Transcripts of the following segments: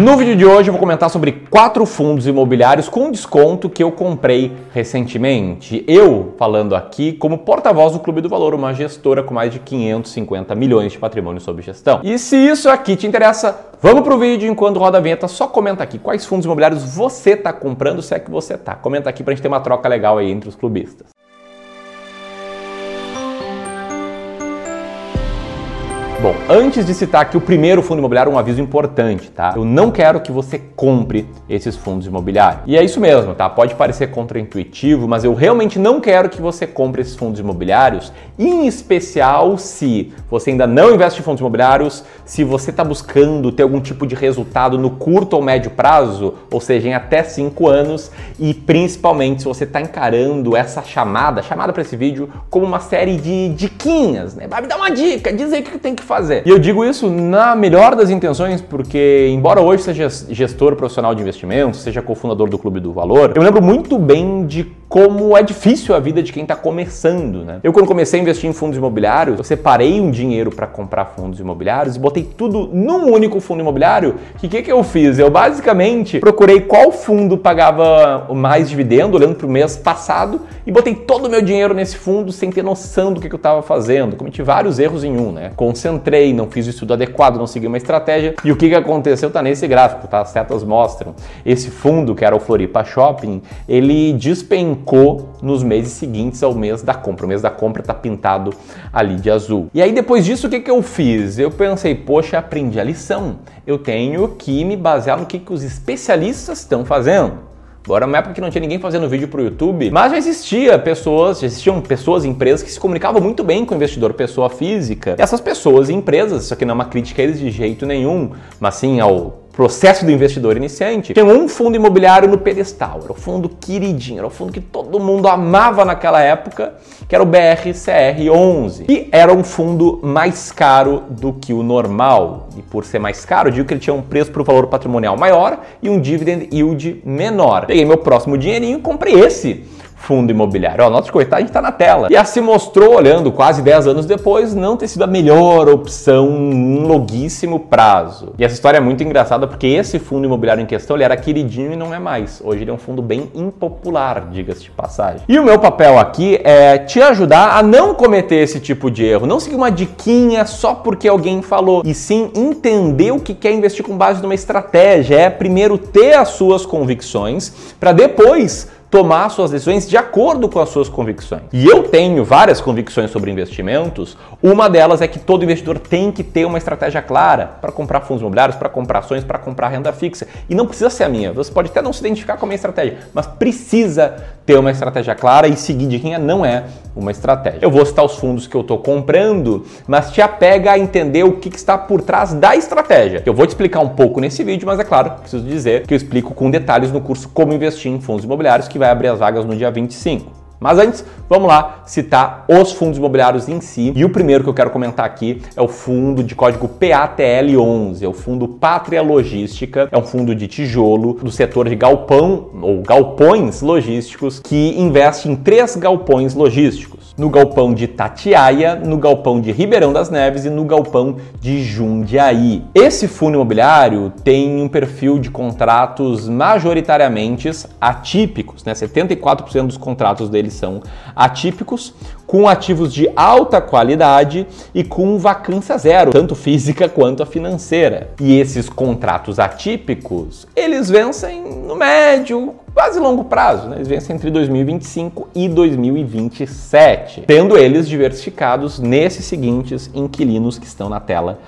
No vídeo de hoje eu vou comentar sobre quatro fundos imobiliários com desconto que eu comprei recentemente. Eu falando aqui como porta-voz do Clube do Valor, uma gestora com mais de 550 milhões de patrimônio sob gestão. E se isso aqui te interessa, vamos pro vídeo enquanto roda a vinheta, só comenta aqui quais fundos imobiliários você está comprando, se é que você tá. Comenta aqui pra gente ter uma troca legal aí entre os clubistas. Bom, antes de citar aqui o primeiro fundo imobiliário, um aviso importante, tá? Eu não quero que você compre esses fundos imobiliários. E é isso mesmo, tá? Pode parecer contraintuitivo, mas eu realmente não quero que você compre esses fundos imobiliários, em especial se você ainda não investe em fundos imobiliários, se você está buscando ter algum tipo de resultado no curto ou médio prazo, ou seja, em até 5 anos, e principalmente se você está encarando essa chamada, chamada para esse vídeo, como uma série de diquinhas, né? Vai me dar uma dica, dizer o que tem que fazer. E eu digo isso na melhor das intenções, porque embora hoje seja gestor profissional de investimentos, seja cofundador do Clube do Valor, eu lembro muito bem de como é difícil a vida de quem está começando, né? Eu quando comecei a investir em fundos imobiliários, eu separei um dinheiro para comprar fundos imobiliários e botei tudo num único fundo imobiliário. O que, que eu fiz? Eu basicamente procurei qual fundo pagava mais dividendo, olhando para o mês passado, e botei todo o meu dinheiro nesse fundo sem ter noção do que, que eu estava fazendo. Cometi vários erros em um, né? Concentrei, não fiz o estudo adequado, não segui uma estratégia. E o que, que aconteceu tá nesse gráfico, tá? As setas mostram. Esse fundo, que era o Floripa Shopping, ele despencou nos meses seguintes ao mês da compra. O mês da compra está pintado ali de azul. E aí depois disso o que, que eu fiz? Eu pensei, poxa, aprendi a lição. Eu tenho que me basear no que, que os especialistas estão fazendo. Agora, uma época que não tinha ninguém fazendo vídeo para o YouTube, mas já existia pessoas, já existiam pessoas e empresas que se comunicavam muito bem com o investidor pessoa física. E essas pessoas e empresas, isso aqui não é uma crítica a eles de jeito nenhum, mas sim ao processo do investidor iniciante, tinha um fundo imobiliário no pedestal, era o fundo queridinho, era o fundo que todo mundo amava naquela época, que era o BRCR11. E era um fundo mais caro do que o normal. E por ser mais caro, digo que ele tinha um preço para o valor patrimonial maior e um dividend yield menor. Peguei meu próximo dinheirinho e comprei esse fundo imobiliário. Ó, a de corretagem está na tela. E assim mostrou, olhando quase 10 anos depois, não ter sido a melhor opção em longuíssimo prazo. E essa história é muito engraçada porque esse fundo imobiliário em questão ele era queridinho e não é mais. Hoje ele é um fundo bem impopular, diga-se de passagem. E o meu papel aqui é te ajudar a não cometer esse tipo de erro. Não seguir uma diquinha só porque alguém falou, e sim entender o que quer investir com base numa estratégia. É primeiro ter as suas convicções para depois tomar suas decisões de acordo com as suas convicções. E eu tenho várias convicções sobre investimentos. Uma delas é que todo investidor tem que ter uma estratégia clara para comprar fundos imobiliários, para comprar ações, para comprar renda fixa. E não precisa ser a minha. Você pode até não se identificar com a minha estratégia, mas precisa ter uma estratégia clara e seguir de quem não é uma estratégia. Eu vou citar os fundos que eu estou comprando, mas te apega a entender o que, que está por trás da estratégia. Eu vou te explicar um pouco nesse vídeo, mas é claro, preciso dizer que eu explico com detalhes no curso Como Investir em Fundos Imobiliários, que vai abrir as vagas no dia 25. Mas antes, vamos lá citar os fundos imobiliários em si. E o primeiro que eu quero comentar aqui é o fundo de código PATL11, é o fundo Pátria Logística, é um fundo de tijolo do setor de galpão ou galpões logísticos que investe em três galpões logísticos. No galpão de Tatiaia, no galpão de Ribeirão das Neves e no galpão de Jundiaí. Esse fundo imobiliário tem um perfil de contratos majoritariamente atípicos, né? 74% dos contratos deles eles são atípicos, com ativos de alta qualidade e com vacância zero, tanto física quanto a financeira. E esses contratos atípicos, eles vencem no médio, quase longo prazo, né? eles vencem entre 2025 e 2027, tendo eles diversificados nesses seguintes inquilinos que estão na tela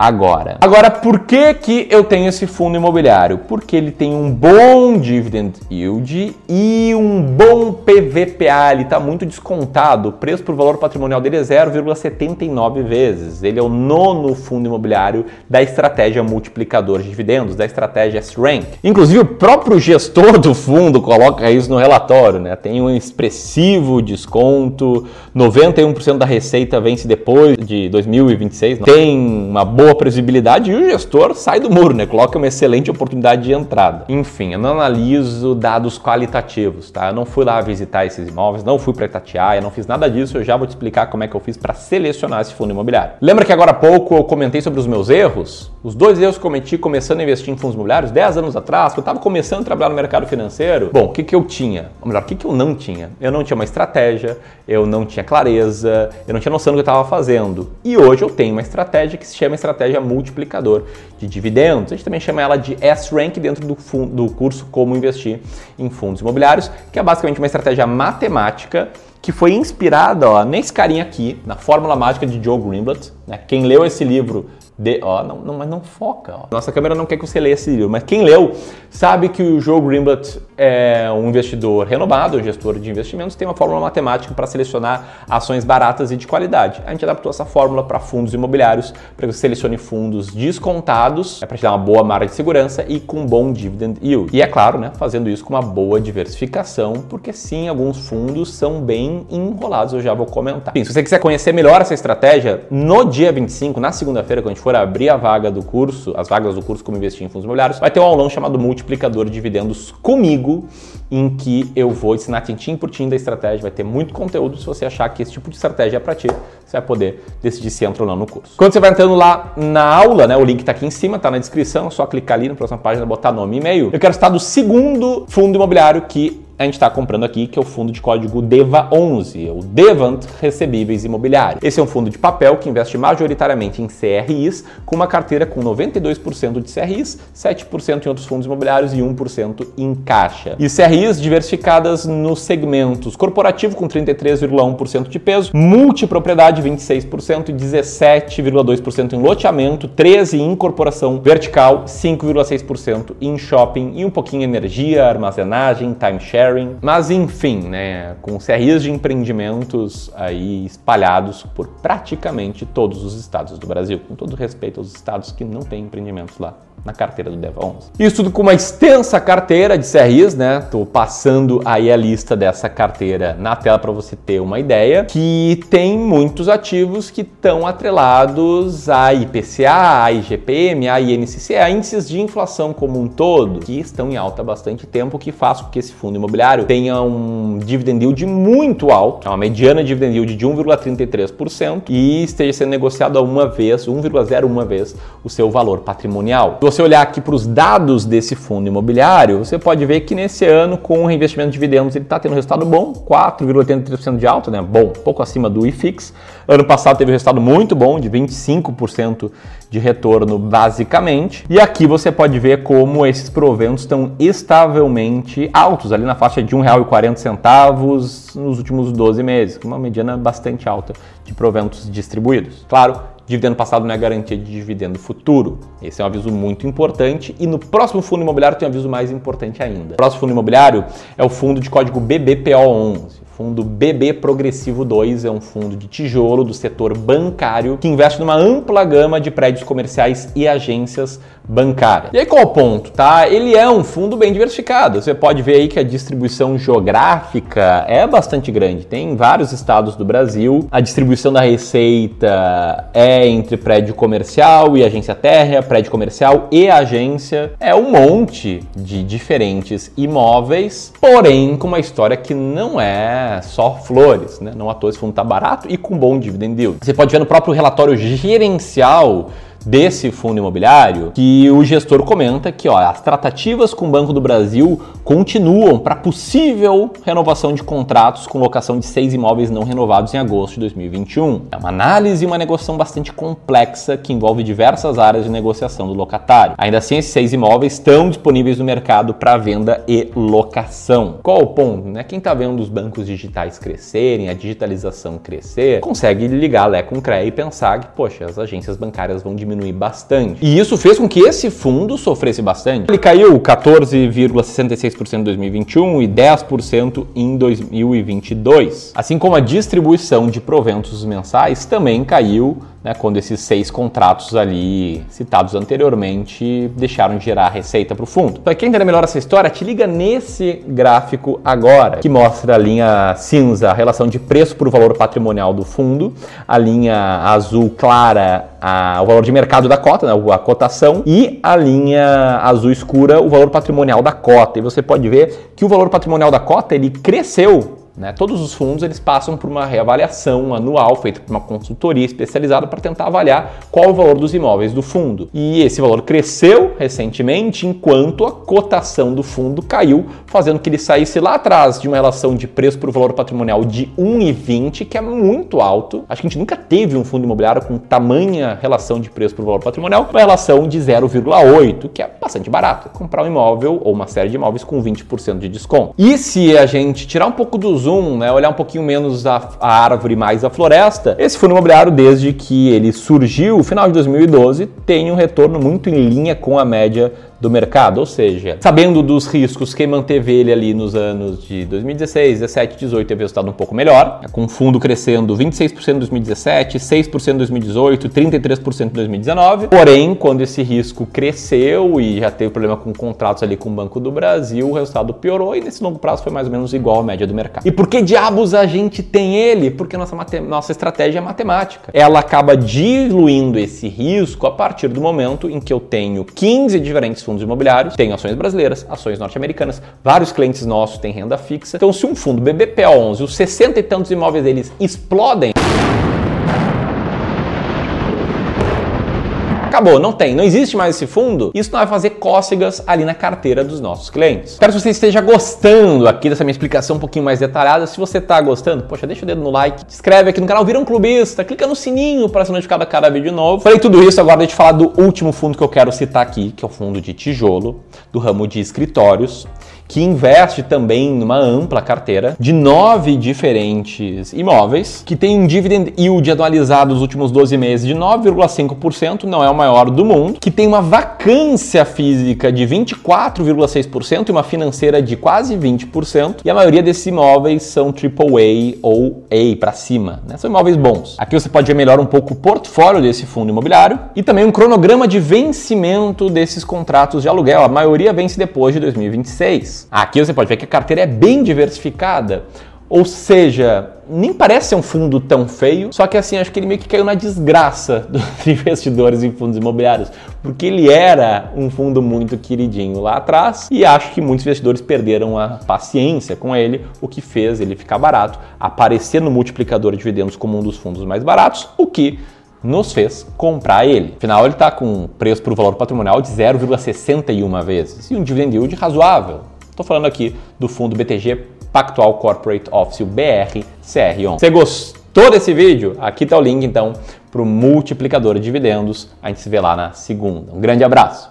agora. Agora, por que, que eu tenho esse fundo imobiliário? Porque ele tem um bom dividend yield e um bom PVPA, ele está muito descontado. O preço por valor patrimonial dele é 0,79 vezes. Ele é o nono fundo imobiliário da estratégia multiplicador de dividendos, da estratégia S-Rank. Inclusive, o próprio gestor do fundo coloca isso no relatório, né? Tem um expressivo desconto, 91% da receita vence depois de 2026, tem uma boa boa previsibilidade e o gestor sai do muro, né? Coloca uma excelente oportunidade de entrada. Enfim, eu não analiso dados qualitativos, tá? Eu não fui lá visitar esses imóveis, não fui para tatear, eu não fiz nada disso, eu já vou te explicar como é que eu fiz para selecionar esse fundo imobiliário. Lembra que agora há pouco eu comentei sobre os meus erros? Os dois erros que cometi começando a investir em fundos imobiliários 10 anos atrás, que eu estava começando a trabalhar no mercado financeiro. Bom, o que, que eu tinha? Ou melhor, o que, que eu não tinha? Eu não tinha uma estratégia, eu não tinha clareza, eu não tinha noção do que eu estava fazendo. E hoje eu tenho uma estratégia que se chama estratégia multiplicador de dividendos. A gente também chama ela de S-Rank dentro do, do curso Como Investir em Fundos Imobiliários, que é basicamente uma estratégia matemática que foi inspirada ó, nesse carinha aqui, na Fórmula Mágica de Joe Greenblatt. Né? Quem leu esse livro de, ó, não, não, mas não foca. Ó. Nossa câmera não quer que você leia esse livro, mas quem leu sabe que o Joe Greenblatt é um investidor renomado, um gestor de investimentos, tem uma fórmula matemática para selecionar ações baratas e de qualidade. A gente adaptou essa fórmula para fundos imobiliários, para que você selecione fundos descontados, é para te dar uma boa margem de segurança e com bom dividend yield. E é claro, né, fazendo isso com uma boa diversificação, porque sim, alguns fundos são bem enrolados, eu já vou comentar. Sim, se você quiser conhecer melhor essa estratégia, no dia 25, na segunda-feira, quando a gente for for abrir a vaga do curso, as vagas do curso Como Investir em Fundos Imobiliários, vai ter um aulão chamado Multiplicador de Dividendos comigo, em que eu vou ensinar tintim por tintim da estratégia. Vai ter muito conteúdo. Se você achar que esse tipo de estratégia é para ti, você vai poder decidir se entra ou não no curso. Quando você vai entrando lá na aula, né, o link está aqui em cima, está na descrição, é só clicar ali na próxima página, botar nome e e-mail. Eu quero estar do segundo fundo imobiliário que a gente está comprando aqui, que é o fundo de código DEVA11, o Devant Recebíveis Imobiliários. Esse é um fundo de papel que investe majoritariamente em CRIs, com uma carteira com 92% de CRIs, 7% em outros fundos imobiliários e 1% em caixa. E CRIs diversificadas nos segmentos corporativo com 33,1% de peso, multipropriedade 26% e 17,2% em loteamento, 13% em incorporação vertical, 5,6% em shopping e um pouquinho em energia, armazenagem, timeshare sharing, mas enfim, né, com CRIs de empreendimentos aí espalhados por praticamente todos os estados do Brasil, com todo respeito aos estados que não têm empreendimentos lá na carteira do Deva 11. Isso tudo com uma extensa carteira de CRIs, né? Tô passando aí a lista dessa carteira na tela para você ter uma ideia, que tem muitos ativos que estão atrelados a IPCA, a IGPM, a INCC, a índices de inflação como um todo, que estão em alta há bastante tempo, que faz com que esse fundo imobiliário tenha um dividend yield muito alto, é uma mediana dividend yield de 1,33% e esteja sendo negociado a uma vez, 1,01 vez o seu valor patrimonial você olhar aqui para os dados desse fundo imobiliário, você pode ver que nesse ano, com o reinvestimento de dividendos, ele está tendo um resultado bom, 4,83% de alta, né? Bom, pouco acima do IFIX. Ano passado teve um resultado muito bom, de 25% de retorno, basicamente. E aqui você pode ver como esses proventos estão estavelmente altos, ali na faixa de R$ 1,40 nos últimos 12 meses, uma mediana bastante alta de proventos distribuídos. Claro, Dividendo passado não é garantia de dividendo futuro. Esse é um aviso muito importante. E no próximo fundo imobiliário tem um aviso mais importante ainda. O próximo fundo imobiliário é o fundo de código BBPO11 fundo BB Progressivo 2 é um fundo de tijolo do setor bancário que investe numa ampla gama de prédios comerciais e agências bancárias. E aí qual o ponto, tá? Ele é um fundo bem diversificado. Você pode ver aí que a distribuição geográfica é bastante grande. Tem vários estados do Brasil. A distribuição da receita é entre prédio comercial e agência térrea, prédio comercial e agência. É um monte de diferentes imóveis, porém com uma história que não é só flores, né? Não à toa esse fundo está barato e com bom dividend yield. Você pode ver no próprio relatório gerencial desse fundo imobiliário que o gestor comenta que ó, as tratativas com o Banco do Brasil continuam para possível renovação de contratos com locação de seis imóveis não renovados em agosto de 2021. É uma análise e uma negociação bastante complexa que envolve diversas áreas de negociação do locatário. Ainda assim, esses seis imóveis estão disponíveis no mercado para venda e locação. Qual o ponto? Né? Quem está vendo os bancos digitais crescerem, a digitalização crescer, consegue ligar Lé com CREA e pensar que, poxa, as agências bancárias vão diminuir diminuir bastante. E isso fez com que esse fundo sofresse bastante. Ele caiu 14,66% em 2021 e 10% em 2022. Assim como a distribuição de proventos mensais também caiu né, quando esses seis contratos ali citados anteriormente deixaram de gerar receita para o fundo. Para quem entender melhor essa história, te liga nesse gráfico agora, que mostra a linha cinza, a relação de preço por valor patrimonial do fundo, a linha azul clara, a, o valor de mercado da cota, né, a cotação, e a linha azul escura, o valor patrimonial da cota. E você pode ver que o valor patrimonial da cota ele cresceu né? Todos os fundos eles passam por uma reavaliação anual feita por uma consultoria especializada para tentar avaliar qual o valor dos imóveis do fundo. E esse valor cresceu recentemente enquanto a cotação do fundo caiu, fazendo que ele saísse lá atrás de uma relação de preço por valor patrimonial de 1,20, que é muito alto. Acho que a gente nunca teve um fundo imobiliário com tamanha relação de preço por valor patrimonial, uma relação de 0,8, que é bastante barato. Comprar um imóvel ou uma série de imóveis com 20% de desconto. E se a gente tirar um pouco do zoom né, olhar um pouquinho menos a, a árvore mais a floresta, esse fundo imobiliário, desde que ele surgiu, final de 2012, tem um retorno muito em linha com a média do mercado, ou seja, sabendo dos riscos, quem manteve ele ali nos anos de 2016, 17, 18 teve resultado um pouco melhor, com o fundo crescendo 26% em 2017, 6% em 2018, 33% em 2019. Porém, quando esse risco cresceu e já teve problema com contratos ali com o Banco do Brasil, o resultado piorou e nesse longo prazo foi mais ou menos igual à média do mercado. E por que diabos a gente tem ele? Porque nossa, nossa estratégia é matemática. Ela acaba diluindo esse risco a partir do momento em que eu tenho 15 diferentes fundos imobiliários, tem ações brasileiras, ações norte-americanas, vários clientes nossos têm renda fixa. Então, se um fundo BBPA11, os 60 e tantos imóveis deles explodem, acabou, não tem, não existe mais esse fundo, isso não vai fazer cócegas ali na carteira dos nossos clientes. Espero que você esteja gostando aqui dessa minha explicação um pouquinho mais detalhada. Se você está gostando, poxa, deixa o dedo no like, se inscreve aqui no canal, vira um clubista, clica no sininho para ser notificado a cada vídeo novo. Falei tudo isso, agora deixa eu falar do último fundo que eu quero citar aqui, que é o fundo de tijolo, do ramo de escritórios que investe também numa ampla carteira de nove diferentes imóveis, que tem um dividend yield anualizado nos últimos 12 meses de 9,5%, não é o maior do mundo, que tem uma vacância física de 24,6% e uma financeira de quase 20%, e a maioria desses imóveis são AAA ou A para cima, né? São imóveis bons. Aqui você pode ver melhor um pouco o portfólio desse fundo imobiliário e também um cronograma de vencimento desses contratos de aluguel. A maioria vence depois de 2026. Aqui você pode ver que a carteira é bem diversificada. Ou seja, nem parece ser um fundo tão feio, só que assim, acho que ele meio que caiu na desgraça dos investidores em fundos imobiliários, porque ele era um fundo muito queridinho lá atrás e acho que muitos investidores perderam a paciência com ele, o que fez ele ficar barato, aparecer no multiplicador de dividendos como um dos fundos mais baratos, o que nos fez comprar ele. Afinal, ele está com preço por valor patrimonial de 0,61 vezes e um dividend yield razoável, Estou falando aqui do fundo BTG Pactual Corporate Office, o BR CR11. Você gostou desse vídeo? Aqui está o link então para o multiplicador de dividendos. A gente se vê lá na segunda. Um grande abraço!